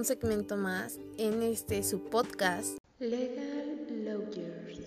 un segmento más en este su podcast Legal Lawyers.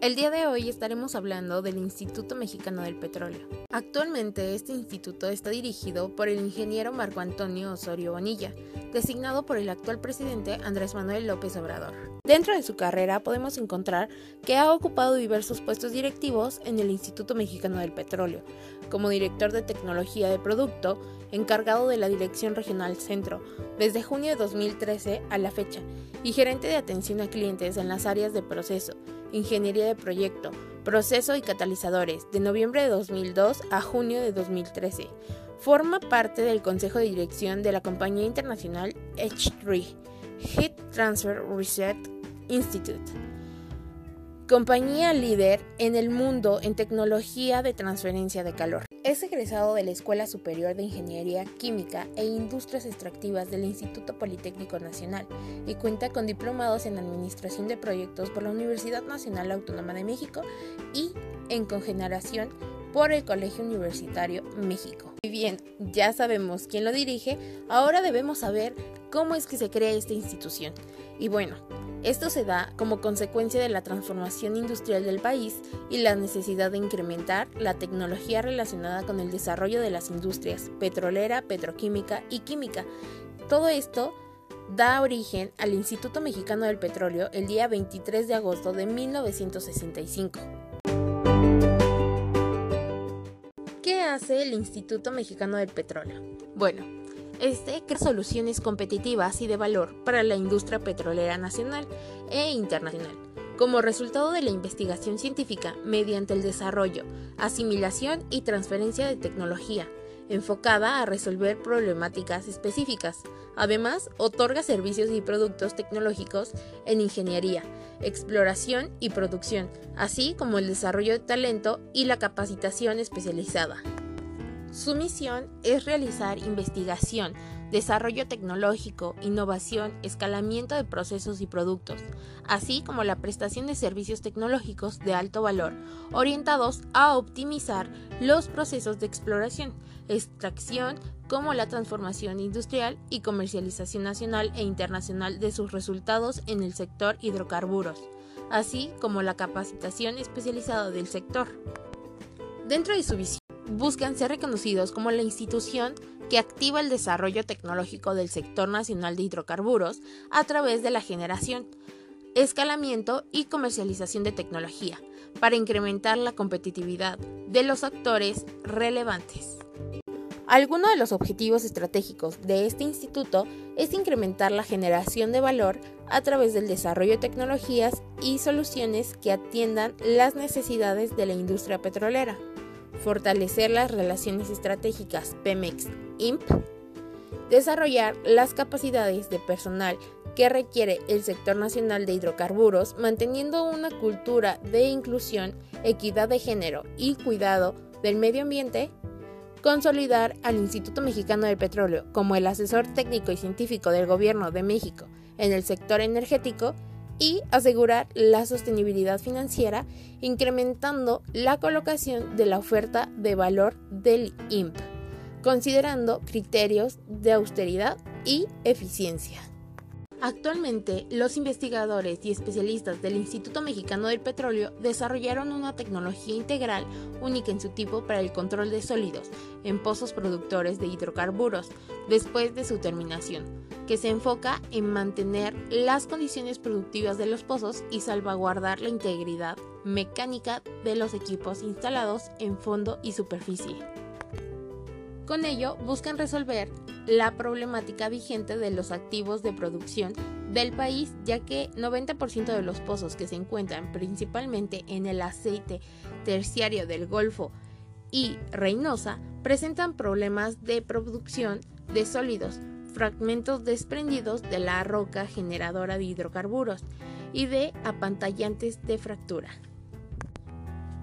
El día de hoy estaremos hablando del Instituto Mexicano del Petróleo. Actualmente este instituto está dirigido por el ingeniero Marco Antonio Osorio Bonilla, designado por el actual presidente Andrés Manuel López Obrador. Dentro de su carrera podemos encontrar que ha ocupado diversos puestos directivos en el Instituto Mexicano del Petróleo, como director de tecnología de producto, encargado de la Dirección Regional Centro, desde junio de 2013 a la fecha, y gerente de atención a clientes en las áreas de proceso, Ingeniería de Proyecto, Proceso y Catalizadores, de noviembre de 2002 a junio de 2013. Forma parte del Consejo de Dirección de la compañía internacional H3, Heat Transfer Research Institute, compañía líder en el mundo en tecnología de transferencia de calor. Es egresado de la Escuela Superior de Ingeniería Química e Industrias Extractivas del Instituto Politécnico Nacional y cuenta con diplomados en Administración de Proyectos por la Universidad Nacional Autónoma de México y en Cogeneración por el Colegio Universitario México. Y bien, ya sabemos quién lo dirige, ahora debemos saber cómo es que se crea esta institución. Y bueno, esto se da como consecuencia de la transformación industrial del país y la necesidad de incrementar la tecnología relacionada con el desarrollo de las industrias petrolera, petroquímica y química. Todo esto da origen al Instituto Mexicano del Petróleo el día 23 de agosto de 1965. ¿Qué hace el Instituto Mexicano del Petróleo? Bueno, este crea soluciones competitivas y de valor para la industria petrolera nacional e internacional, como resultado de la investigación científica mediante el desarrollo, asimilación y transferencia de tecnología, enfocada a resolver problemáticas específicas. Además, otorga servicios y productos tecnológicos en ingeniería, exploración y producción, así como el desarrollo de talento y la capacitación especializada. Su misión es realizar investigación, desarrollo tecnológico, innovación, escalamiento de procesos y productos, así como la prestación de servicios tecnológicos de alto valor, orientados a optimizar los procesos de exploración, extracción, como la transformación industrial y comercialización nacional e internacional de sus resultados en el sector hidrocarburos, así como la capacitación especializada del sector. Dentro de su visión, buscan ser reconocidos como la institución que activa el desarrollo tecnológico del sector nacional de hidrocarburos a través de la generación, escalamiento y comercialización de tecnología para incrementar la competitividad de los actores relevantes. Alguno de los objetivos estratégicos de este instituto es incrementar la generación de valor a través del desarrollo de tecnologías y soluciones que atiendan las necesidades de la industria petrolera fortalecer las relaciones estratégicas Pemex-IMP, desarrollar las capacidades de personal que requiere el sector nacional de hidrocarburos, manteniendo una cultura de inclusión, equidad de género y cuidado del medio ambiente, consolidar al Instituto Mexicano del Petróleo como el asesor técnico y científico del Gobierno de México en el sector energético, y asegurar la sostenibilidad financiera, incrementando la colocación de la oferta de valor del IMP, considerando criterios de austeridad y eficiencia. Actualmente, los investigadores y especialistas del Instituto Mexicano del Petróleo desarrollaron una tecnología integral única en su tipo para el control de sólidos en pozos productores de hidrocarburos después de su terminación, que se enfoca en mantener las condiciones productivas de los pozos y salvaguardar la integridad mecánica de los equipos instalados en fondo y superficie. Con ello, buscan resolver la problemática vigente de los activos de producción del país, ya que 90% de los pozos que se encuentran principalmente en el aceite terciario del Golfo y Reynosa presentan problemas de producción de sólidos, fragmentos desprendidos de la roca generadora de hidrocarburos y de apantallantes de fractura.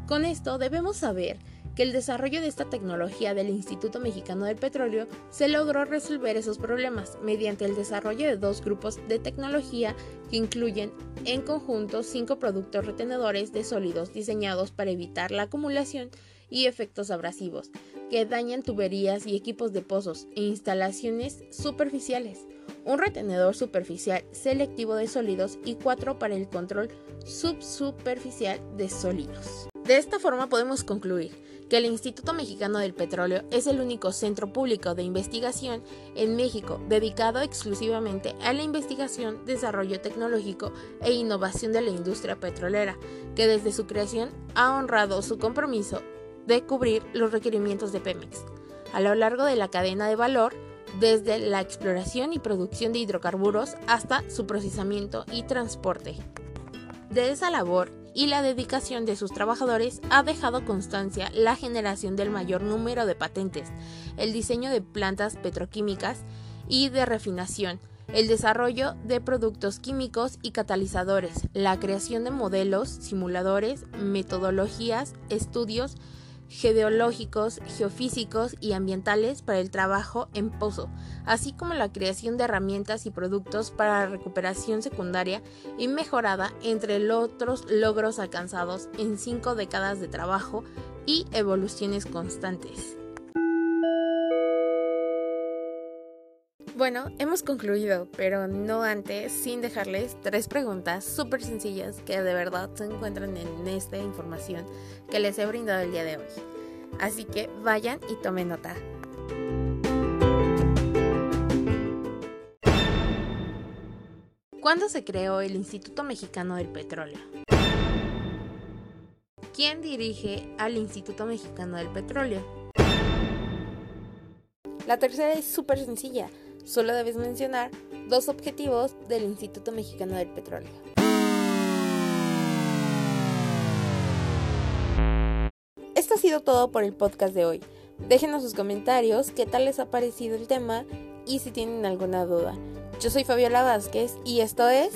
Con esto debemos saber que el desarrollo de esta tecnología del Instituto Mexicano del Petróleo se logró resolver esos problemas mediante el desarrollo de dos grupos de tecnología que incluyen en conjunto cinco productos retenedores de sólidos diseñados para evitar la acumulación y efectos abrasivos que dañan tuberías y equipos de pozos e instalaciones superficiales, un retenedor superficial selectivo de sólidos y cuatro para el control subsuperficial de sólidos. De esta forma podemos concluir que el Instituto Mexicano del Petróleo es el único centro público de investigación en México dedicado exclusivamente a la investigación, desarrollo tecnológico e innovación de la industria petrolera, que desde su creación ha honrado su compromiso de cubrir los requerimientos de Pemex a lo largo de la cadena de valor, desde la exploración y producción de hidrocarburos hasta su procesamiento y transporte. De esa labor y la dedicación de sus trabajadores ha dejado constancia la generación del mayor número de patentes, el diseño de plantas petroquímicas y de refinación, el desarrollo de productos químicos y catalizadores, la creación de modelos, simuladores, metodologías, estudios, geológicos, geofísicos y ambientales para el trabajo en pozo, así como la creación de herramientas y productos para la recuperación secundaria y mejorada, entre otros logros alcanzados en cinco décadas de trabajo y evoluciones constantes. Bueno, hemos concluido, pero no antes sin dejarles tres preguntas súper sencillas que de verdad se encuentran en esta información que les he brindado el día de hoy. Así que vayan y tomen nota. ¿Cuándo se creó el Instituto Mexicano del Petróleo? ¿Quién dirige al Instituto Mexicano del Petróleo? La tercera es súper sencilla Solo debes mencionar dos objetivos del Instituto Mexicano del Petróleo. Esto ha sido todo por el podcast de hoy. Déjenos sus comentarios, qué tal les ha parecido el tema y si tienen alguna duda. Yo soy Fabiola Vázquez y esto es...